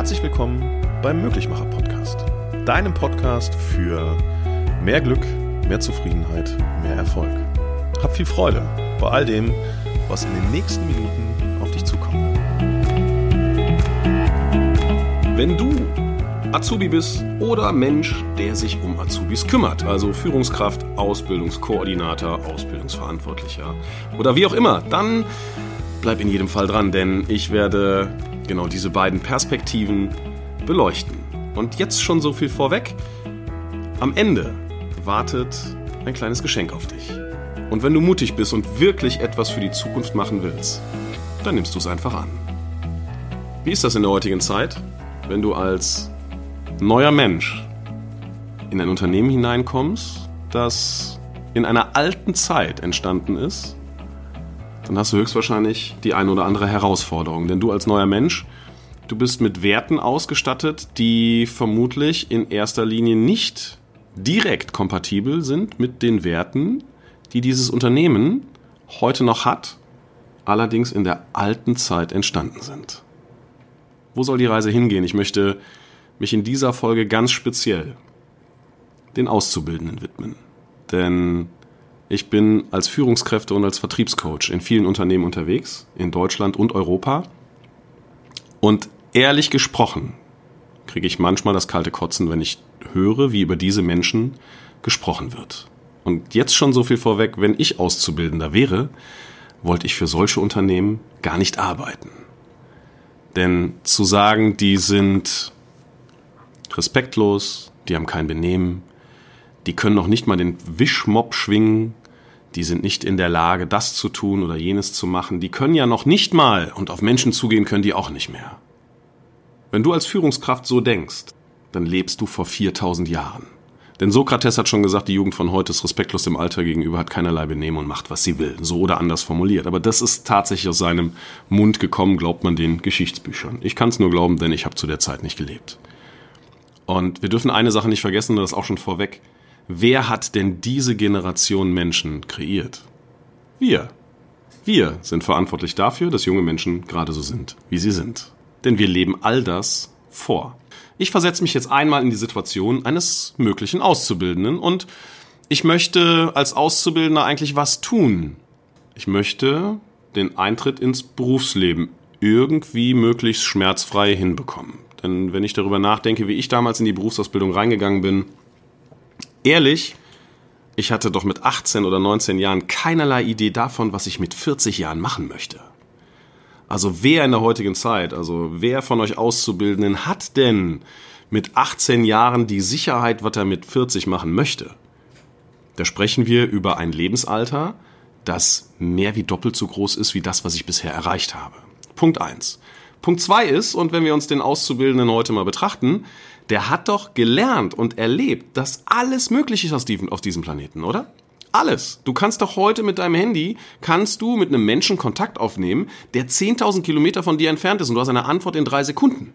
Herzlich willkommen beim Möglichmacher Podcast, deinem Podcast für mehr Glück, mehr Zufriedenheit, mehr Erfolg. Hab viel Freude bei all dem, was in den nächsten Minuten auf dich zukommt. Wenn du Azubi bist oder Mensch, der sich um Azubis kümmert, also Führungskraft, Ausbildungskoordinator, Ausbildungsverantwortlicher oder wie auch immer, dann bleib in jedem Fall dran, denn ich werde genau diese beiden Perspektiven beleuchten. Und jetzt schon so viel vorweg. Am Ende wartet ein kleines Geschenk auf dich. Und wenn du mutig bist und wirklich etwas für die Zukunft machen willst, dann nimmst du es einfach an. Wie ist das in der heutigen Zeit, wenn du als neuer Mensch in ein Unternehmen hineinkommst, das in einer alten Zeit entstanden ist dann hast du höchstwahrscheinlich die eine oder andere Herausforderung. Denn du als neuer Mensch, du bist mit Werten ausgestattet, die vermutlich in erster Linie nicht direkt kompatibel sind mit den Werten, die dieses Unternehmen heute noch hat, allerdings in der alten Zeit entstanden sind. Wo soll die Reise hingehen? Ich möchte mich in dieser Folge ganz speziell den Auszubildenden widmen. Denn ich bin als Führungskräfte und als Vertriebscoach in vielen Unternehmen unterwegs, in Deutschland und Europa. Und ehrlich gesprochen kriege ich manchmal das kalte Kotzen, wenn ich höre, wie über diese Menschen gesprochen wird. Und jetzt schon so viel vorweg, wenn ich Auszubildender wäre, wollte ich für solche Unternehmen gar nicht arbeiten. Denn zu sagen, die sind respektlos, die haben kein Benehmen, die können noch nicht mal den Wischmopp schwingen, die sind nicht in der Lage, das zu tun oder jenes zu machen, die können ja noch nicht mal und auf Menschen zugehen können die auch nicht mehr. Wenn du als Führungskraft so denkst, dann lebst du vor 4000 Jahren. Denn Sokrates hat schon gesagt, die Jugend von heute ist respektlos dem Alter gegenüber, hat keinerlei Benehmen und macht, was sie will. So oder anders formuliert. Aber das ist tatsächlich aus seinem Mund gekommen, glaubt man den Geschichtsbüchern. Ich kann es nur glauben, denn ich habe zu der Zeit nicht gelebt. Und wir dürfen eine Sache nicht vergessen, das auch schon vorweg. Wer hat denn diese Generation Menschen kreiert? Wir. Wir sind verantwortlich dafür, dass junge Menschen gerade so sind, wie sie sind. Denn wir leben all das vor. Ich versetze mich jetzt einmal in die Situation eines möglichen Auszubildenden und ich möchte als Auszubildender eigentlich was tun. Ich möchte den Eintritt ins Berufsleben irgendwie möglichst schmerzfrei hinbekommen. Denn wenn ich darüber nachdenke, wie ich damals in die Berufsausbildung reingegangen bin, ehrlich, ich hatte doch mit 18 oder 19 Jahren keinerlei Idee davon, was ich mit 40 Jahren machen möchte. Also wer in der heutigen Zeit, also wer von euch Auszubildenden hat denn mit 18 Jahren die Sicherheit, was er mit 40 machen möchte? Da sprechen wir über ein Lebensalter, das mehr wie doppelt so groß ist wie das, was ich bisher erreicht habe. Punkt eins. Punkt zwei ist, und wenn wir uns den Auszubildenden heute mal betrachten, der hat doch gelernt und erlebt, dass alles möglich ist auf diesem Planeten, oder? Alles. Du kannst doch heute mit deinem Handy, kannst du mit einem Menschen Kontakt aufnehmen, der 10.000 Kilometer von dir entfernt ist und du hast eine Antwort in drei Sekunden.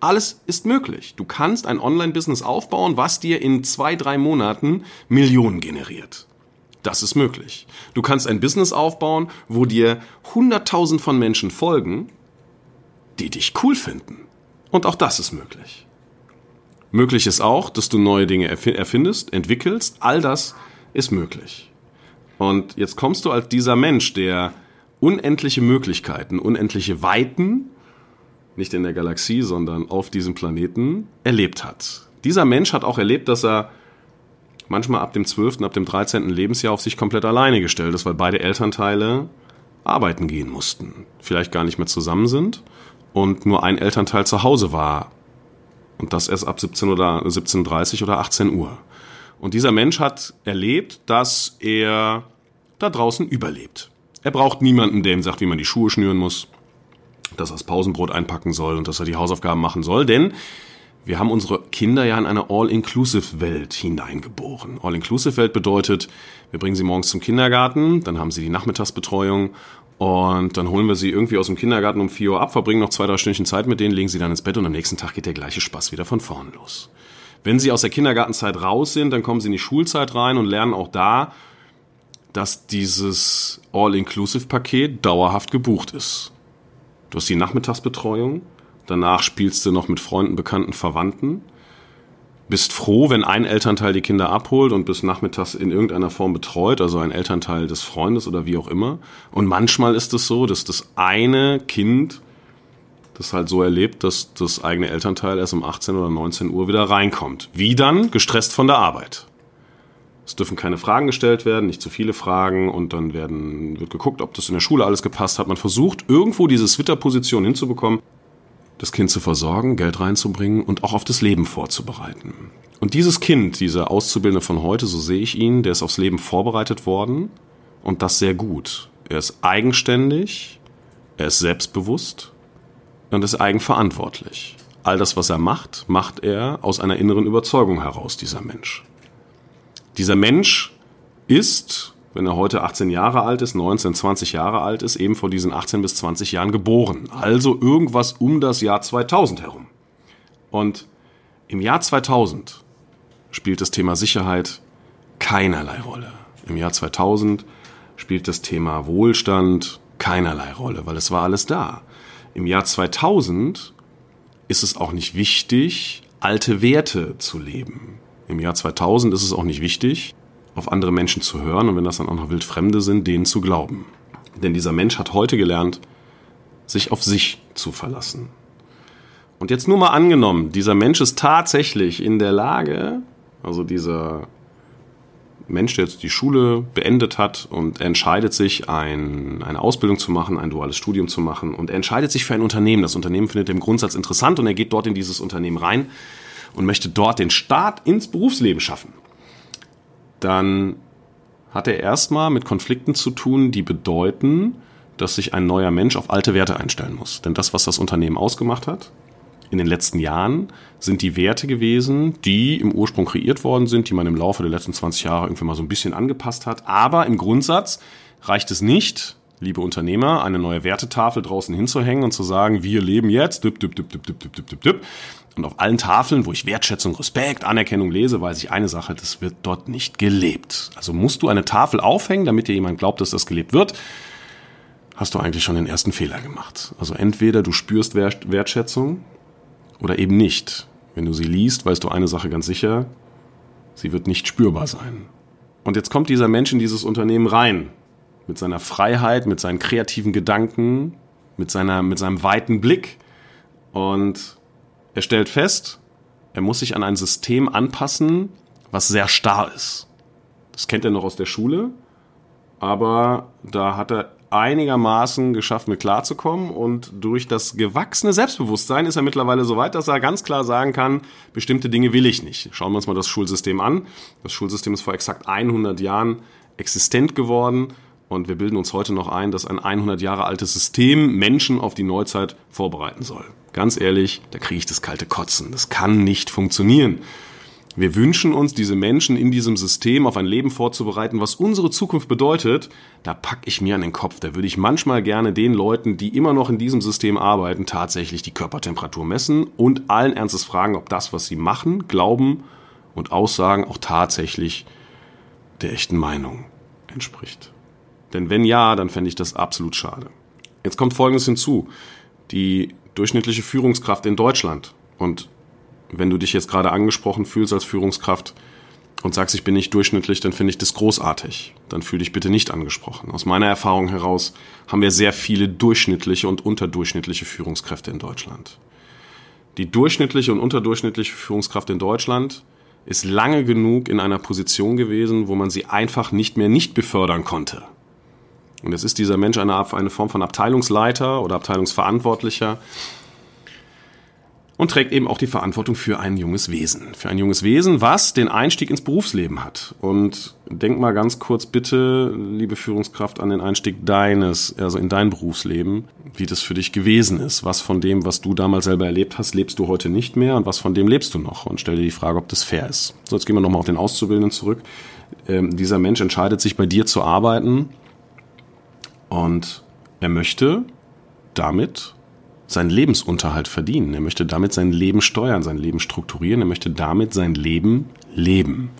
Alles ist möglich. Du kannst ein Online-Business aufbauen, was dir in zwei, drei Monaten Millionen generiert. Das ist möglich. Du kannst ein Business aufbauen, wo dir 100.000 von Menschen folgen, die dich cool finden. Und auch das ist möglich. Möglich ist auch, dass du neue Dinge erfindest, entwickelst. All das ist möglich. Und jetzt kommst du als dieser Mensch, der unendliche Möglichkeiten, unendliche Weiten, nicht in der Galaxie, sondern auf diesem Planeten, erlebt hat. Dieser Mensch hat auch erlebt, dass er manchmal ab dem 12., ab dem 13. Lebensjahr auf sich komplett alleine gestellt ist, weil beide Elternteile arbeiten gehen mussten, vielleicht gar nicht mehr zusammen sind und nur ein Elternteil zu Hause war und das erst ab 17 oder 17.30 oder 18 Uhr. Und dieser Mensch hat erlebt, dass er da draußen überlebt. Er braucht niemanden, der ihm sagt, wie man die Schuhe schnüren muss, dass er das Pausenbrot einpacken soll und dass er die Hausaufgaben machen soll, denn wir haben unsere Kinder ja in eine All-Inclusive-Welt hineingeboren. All-Inclusive-Welt bedeutet, wir bringen sie morgens zum Kindergarten, dann haben sie die Nachmittagsbetreuung und dann holen wir sie irgendwie aus dem Kindergarten um 4 Uhr ab, verbringen noch zwei, drei Stündchen Zeit mit denen, legen sie dann ins Bett und am nächsten Tag geht der gleiche Spaß wieder von vorn los. Wenn sie aus der Kindergartenzeit raus sind, dann kommen sie in die Schulzeit rein und lernen auch da, dass dieses All-Inclusive-Paket dauerhaft gebucht ist. Du hast die Nachmittagsbetreuung Danach spielst du noch mit Freunden, Bekannten, Verwandten. Bist froh, wenn ein Elternteil die Kinder abholt und bis nachmittags in irgendeiner Form betreut, also ein Elternteil des Freundes oder wie auch immer. Und manchmal ist es so, dass das eine Kind das halt so erlebt, dass das eigene Elternteil erst um 18 oder 19 Uhr wieder reinkommt. Wie dann? Gestresst von der Arbeit. Es dürfen keine Fragen gestellt werden, nicht zu viele Fragen und dann werden, wird geguckt, ob das in der Schule alles gepasst hat. Man versucht, irgendwo diese Twitter-Position hinzubekommen, das Kind zu versorgen, Geld reinzubringen und auch auf das Leben vorzubereiten. Und dieses Kind, dieser Auszubildende von heute, so sehe ich ihn, der ist aufs Leben vorbereitet worden und das sehr gut. Er ist eigenständig, er ist selbstbewusst und ist eigenverantwortlich. All das, was er macht, macht er aus einer inneren Überzeugung heraus, dieser Mensch. Dieser Mensch ist, wenn er heute 18 Jahre alt ist, 19, 20 Jahre alt ist, eben vor diesen 18 bis 20 Jahren geboren. Also irgendwas um das Jahr 2000 herum. Und im Jahr 2000 spielt das Thema Sicherheit keinerlei Rolle. Im Jahr 2000 spielt das Thema Wohlstand keinerlei Rolle, weil es war alles da. Im Jahr 2000 ist es auch nicht wichtig, alte Werte zu leben. Im Jahr 2000 ist es auch nicht wichtig, auf andere Menschen zu hören und wenn das dann auch noch wildfremde sind, denen zu glauben. Denn dieser Mensch hat heute gelernt, sich auf sich zu verlassen. Und jetzt nur mal angenommen, dieser Mensch ist tatsächlich in der Lage, also dieser Mensch, der jetzt die Schule beendet hat und entscheidet sich, ein, eine Ausbildung zu machen, ein duales Studium zu machen und er entscheidet sich für ein Unternehmen. Das Unternehmen findet im Grundsatz interessant und er geht dort in dieses Unternehmen rein und möchte dort den Start ins Berufsleben schaffen, dann hat er erstmal mit Konflikten zu tun, die bedeuten, dass sich ein neuer Mensch auf alte Werte einstellen muss. Denn das, was das Unternehmen ausgemacht hat, in den letzten Jahren, sind die Werte gewesen, die im Ursprung kreiert worden sind, die man im Laufe der letzten 20 Jahre irgendwie mal so ein bisschen angepasst hat. Aber im Grundsatz reicht es nicht, liebe Unternehmer, eine neue Wertetafel draußen hinzuhängen und zu sagen, wir leben jetzt, düpp, düpp, düpp, düpp, düpp, düpp, düpp, düpp, und auf allen Tafeln, wo ich Wertschätzung, Respekt, Anerkennung lese, weiß ich eine Sache, das wird dort nicht gelebt. Also musst du eine Tafel aufhängen, damit dir jemand glaubt, dass das gelebt wird, hast du eigentlich schon den ersten Fehler gemacht. Also entweder du spürst Wertschätzung oder eben nicht. Wenn du sie liest, weißt du eine Sache ganz sicher, sie wird nicht spürbar sein. Und jetzt kommt dieser Mensch in dieses Unternehmen rein, mit seiner Freiheit, mit seinen kreativen Gedanken, mit, seiner, mit seinem weiten Blick und er stellt fest, er muss sich an ein System anpassen, was sehr starr ist. Das kennt er noch aus der Schule, aber da hat er einigermaßen geschafft, mit klarzukommen und durch das gewachsene Selbstbewusstsein ist er mittlerweile so weit, dass er ganz klar sagen kann, bestimmte Dinge will ich nicht. Schauen wir uns mal das Schulsystem an. Das Schulsystem ist vor exakt 100 Jahren existent geworden und wir bilden uns heute noch ein, dass ein 100 Jahre altes System Menschen auf die Neuzeit vorbereiten soll. Ganz ehrlich, da kriege ich das kalte Kotzen. Das kann nicht funktionieren. Wir wünschen uns, diese Menschen in diesem System auf ein Leben vorzubereiten, was unsere Zukunft bedeutet. Da packe ich mir an den Kopf. Da würde ich manchmal gerne den Leuten, die immer noch in diesem System arbeiten, tatsächlich die Körpertemperatur messen und allen Ernstes fragen, ob das, was sie machen, glauben und aussagen, auch tatsächlich der echten Meinung entspricht. Denn wenn ja, dann fände ich das absolut schade. Jetzt kommt Folgendes hinzu. Die durchschnittliche Führungskraft in Deutschland. Und wenn du dich jetzt gerade angesprochen fühlst als Führungskraft und sagst, ich bin nicht durchschnittlich, dann finde ich das großartig. Dann fühle dich bitte nicht angesprochen. Aus meiner Erfahrung heraus haben wir sehr viele durchschnittliche und unterdurchschnittliche Führungskräfte in Deutschland. Die durchschnittliche und unterdurchschnittliche Führungskraft in Deutschland ist lange genug in einer Position gewesen, wo man sie einfach nicht mehr nicht befördern konnte. Und jetzt ist dieser Mensch eine, eine Form von Abteilungsleiter oder Abteilungsverantwortlicher und trägt eben auch die Verantwortung für ein junges Wesen. Für ein junges Wesen, was den Einstieg ins Berufsleben hat. Und denk mal ganz kurz bitte, liebe Führungskraft, an den Einstieg deines, also in dein Berufsleben, wie das für dich gewesen ist. Was von dem, was du damals selber erlebt hast, lebst du heute nicht mehr und was von dem lebst du noch? Und stell dir die Frage, ob das fair ist. So, jetzt gehen wir nochmal auf den Auszubildenden zurück. Ähm, dieser Mensch entscheidet sich, bei dir zu arbeiten und er möchte damit seinen Lebensunterhalt verdienen. Er möchte damit sein Leben steuern, sein Leben strukturieren. Er möchte damit sein Leben leben.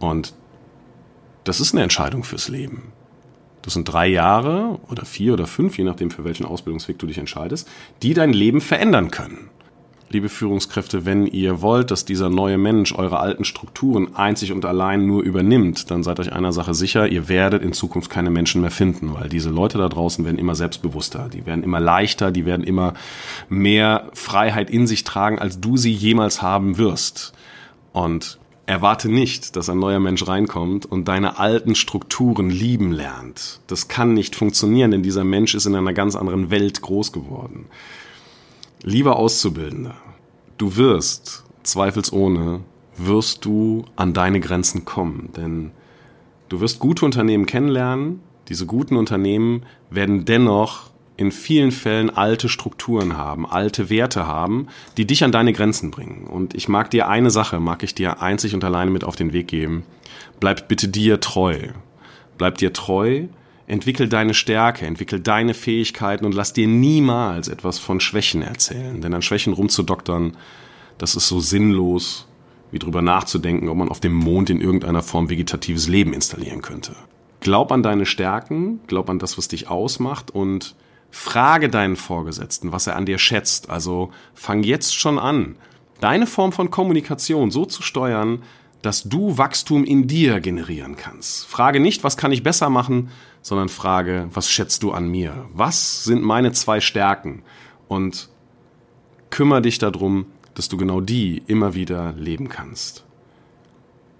Und das ist eine Entscheidung fürs Leben. das sind drei Jahre oder vier oder fünf, je nachdem für welchen Ausbildungsweg du dich entscheidest, die dein Leben verändern können liebe Führungskräfte, wenn ihr wollt, dass dieser neue Mensch eure alten Strukturen einzig und allein nur übernimmt, dann seid euch einer Sache sicher, ihr werdet in Zukunft keine Menschen mehr finden, weil diese Leute da draußen werden immer selbstbewusster, die werden immer leichter, die werden immer mehr Freiheit in sich tragen, als du sie jemals haben wirst. Und erwarte nicht, dass ein neuer Mensch reinkommt und deine alten Strukturen lieben lernt. Das kann nicht funktionieren, denn dieser Mensch ist in einer ganz anderen Welt groß geworden. Lieber Auszubildender, du wirst, zweifelsohne, wirst du an deine Grenzen kommen, denn du wirst gute Unternehmen kennenlernen, diese guten Unternehmen werden dennoch in vielen Fällen alte Strukturen haben, alte Werte haben, die dich an deine Grenzen bringen. Und ich mag dir eine Sache, mag ich dir einzig und alleine mit auf den Weg geben. Bleib bitte dir treu. Bleib dir treu, Entwickel deine Stärke, entwickel deine Fähigkeiten und lass dir niemals etwas von Schwächen erzählen. Denn an Schwächen rumzudoktern, das ist so sinnlos, wie drüber nachzudenken, ob man auf dem Mond in irgendeiner Form vegetatives Leben installieren könnte. Glaub an deine Stärken, glaub an das, was dich ausmacht und frage deinen Vorgesetzten, was er an dir schätzt. Also fang jetzt schon an, deine Form von Kommunikation so zu steuern, dass du Wachstum in dir generieren kannst. Frage nicht, was kann ich besser machen, sondern frage, was schätzt du an mir? Was sind meine zwei Stärken? Und kümmere dich darum, dass du genau die immer wieder leben kannst.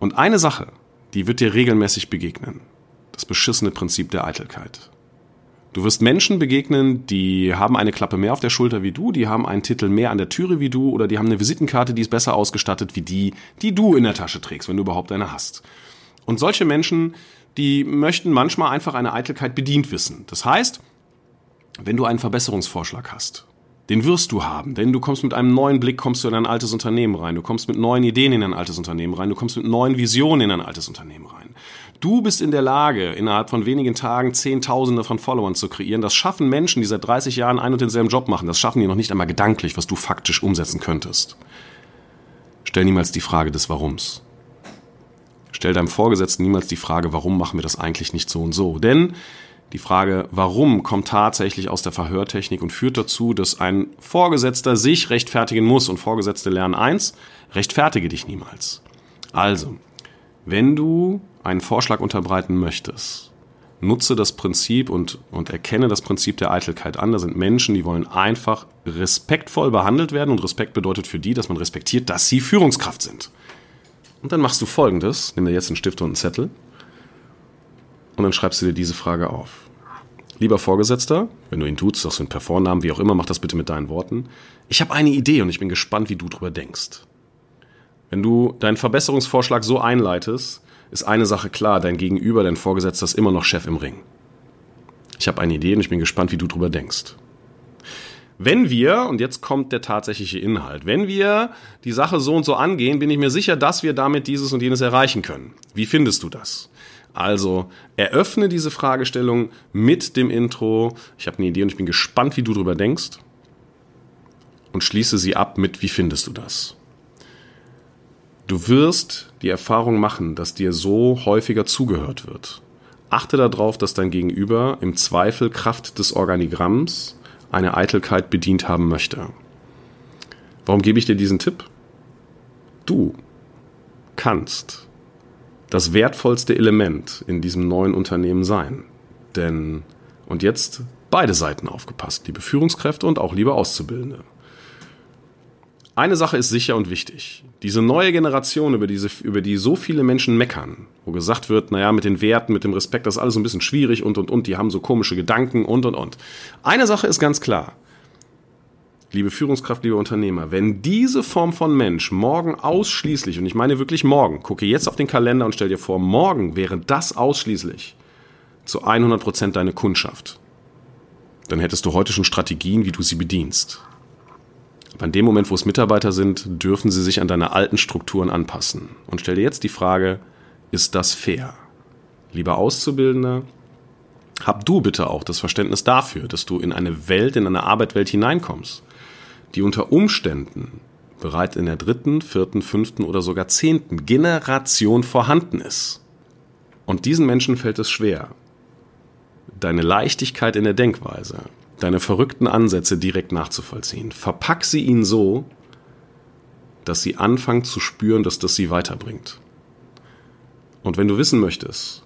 Und eine Sache, die wird dir regelmäßig begegnen. Das beschissene Prinzip der Eitelkeit. Du wirst Menschen begegnen, die haben eine Klappe mehr auf der Schulter wie du, die haben einen Titel mehr an der Türe wie du oder die haben eine Visitenkarte, die ist besser ausgestattet wie die, die du in der Tasche trägst, wenn du überhaupt eine hast. Und solche Menschen, die möchten manchmal einfach eine Eitelkeit bedient wissen. Das heißt, wenn du einen Verbesserungsvorschlag hast, den wirst du haben, denn du kommst mit einem neuen Blick, kommst du in ein altes Unternehmen rein, du kommst mit neuen Ideen in ein altes Unternehmen rein, du kommst mit neuen Visionen in ein altes Unternehmen rein. Du bist in der Lage, innerhalb von wenigen Tagen Zehntausende von Followern zu kreieren. Das schaffen Menschen, die seit 30 Jahren ein und denselben Job machen. Das schaffen die noch nicht einmal gedanklich, was du faktisch umsetzen könntest. Stell niemals die Frage des Warums. Stell deinem Vorgesetzten niemals die Frage, warum machen wir das eigentlich nicht so und so. Denn die Frage, warum, kommt tatsächlich aus der Verhörtechnik und führt dazu, dass ein Vorgesetzter sich rechtfertigen muss. Und Vorgesetzte lernen eins, rechtfertige dich niemals. Also, wenn du einen Vorschlag unterbreiten möchtest, nutze das Prinzip und, und erkenne das Prinzip der Eitelkeit an. Da sind Menschen, die wollen einfach respektvoll behandelt werden und Respekt bedeutet für die, dass man respektiert, dass sie Führungskraft sind. Und dann machst du folgendes, nimm dir jetzt einen Stift und einen Zettel und dann schreibst du dir diese Frage auf. Lieber Vorgesetzter, wenn du ihn tust, sagst du einen per Vornamen, wie auch immer, mach das bitte mit deinen Worten. Ich habe eine Idee und ich bin gespannt, wie du drüber denkst. Wenn du deinen Verbesserungsvorschlag so einleitest, ist eine Sache klar, dein Gegenüber, dein Vorgesetzter ist immer noch Chef im Ring. Ich habe eine Idee und ich bin gespannt, wie du drüber denkst. Wenn wir, und jetzt kommt der tatsächliche Inhalt, wenn wir die Sache so und so angehen, bin ich mir sicher, dass wir damit dieses und jenes erreichen können. Wie findest du das? Also eröffne diese Fragestellung mit dem Intro. Ich habe eine Idee und ich bin gespannt, wie du drüber denkst. Und schließe sie ab mit, wie findest du das? Du wirst die Erfahrung machen, dass dir so häufiger zugehört wird. Achte darauf, dass dein Gegenüber im Zweifel Kraft des Organigramms eine Eitelkeit bedient haben möchte. Warum gebe ich dir diesen Tipp? Du kannst das wertvollste Element in diesem neuen Unternehmen sein. Denn, und jetzt beide Seiten aufgepasst, liebe Führungskräfte und auch liebe Auszubildende. Eine Sache ist sicher und wichtig. Diese neue Generation, über, diese, über die so viele Menschen meckern, wo gesagt wird, naja, mit den Werten, mit dem Respekt, das ist alles so ein bisschen schwierig und, und, und, die haben so komische Gedanken und, und, und. Eine Sache ist ganz klar. Liebe Führungskraft, liebe Unternehmer, wenn diese Form von Mensch morgen ausschließlich, und ich meine wirklich morgen, gucke jetzt auf den Kalender und stell dir vor, morgen wäre das ausschließlich zu 100 Prozent deine Kundschaft, dann hättest du heute schon Strategien, wie du sie bedienst. Aber in dem Moment, wo es Mitarbeiter sind, dürfen sie sich an deine alten Strukturen anpassen. Und stell dir jetzt die Frage, ist das fair? Lieber Auszubildender, hab du bitte auch das Verständnis dafür, dass du in eine Welt, in eine Arbeitwelt hineinkommst, die unter Umständen bereits in der dritten, vierten, fünften oder sogar zehnten Generation vorhanden ist. Und diesen Menschen fällt es schwer, deine Leichtigkeit in der Denkweise, deine verrückten Ansätze direkt nachzuvollziehen. Verpack sie ihnen so, dass sie anfangen zu spüren, dass das sie weiterbringt. Und wenn du wissen möchtest,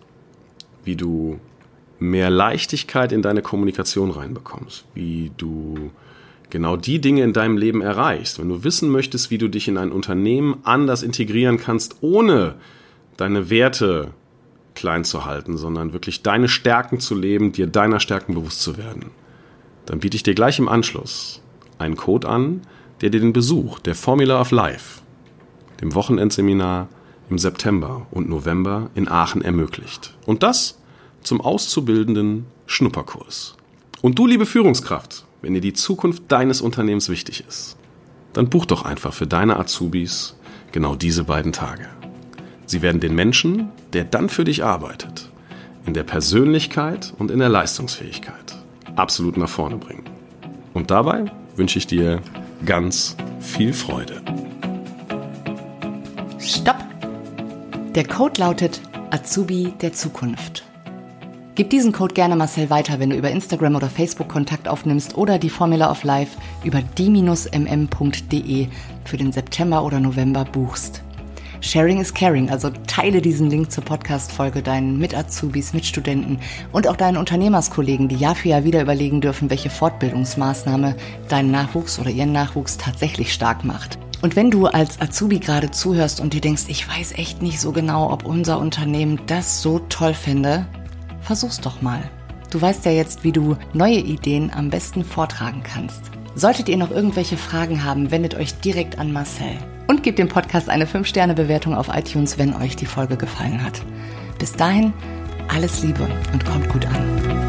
wie du mehr Leichtigkeit in deine Kommunikation reinbekommst, wie du genau die Dinge in deinem Leben erreichst, wenn du wissen möchtest, wie du dich in ein Unternehmen anders integrieren kannst, ohne deine Werte klein zu halten, sondern wirklich deine Stärken zu leben, dir deiner Stärken bewusst zu werden, dann biete ich dir gleich im Anschluss einen Code an, der dir den Besuch der Formula of Life, dem Wochenendseminar im September und November in Aachen ermöglicht. Und das zum auszubildenden Schnupperkurs. Und du, liebe Führungskraft, wenn dir die Zukunft deines Unternehmens wichtig ist, dann buch doch einfach für deine Azubis genau diese beiden Tage. Sie werden den Menschen, der dann für dich arbeitet, in der Persönlichkeit und in der Leistungsfähigkeit absolut nach vorne bringen. Und dabei wünsche ich dir ganz viel Freude. Stopp! Der Code lautet Azubi der Zukunft. Gib diesen Code gerne Marcel weiter, wenn du über Instagram oder Facebook Kontakt aufnimmst oder die Formula of Life über die-mm.de für den September oder November buchst. Sharing is caring, also teile diesen Link zur Podcast-Folge deinen Mit-Azubis, Mitstudenten und auch deinen Unternehmerskollegen, die Jahr für Jahr wieder überlegen dürfen, welche Fortbildungsmaßnahme deinen Nachwuchs oder ihren Nachwuchs tatsächlich stark macht. Und wenn du als Azubi gerade zuhörst und dir denkst, ich weiß echt nicht so genau, ob unser Unternehmen das so toll finde, versuch's doch mal. Du weißt ja jetzt, wie du neue Ideen am besten vortragen kannst. Solltet ihr noch irgendwelche Fragen haben, wendet euch direkt an Marcel. Und gebt dem Podcast eine 5-Sterne-Bewertung auf iTunes, wenn euch die Folge gefallen hat. Bis dahin, alles Liebe und kommt gut an.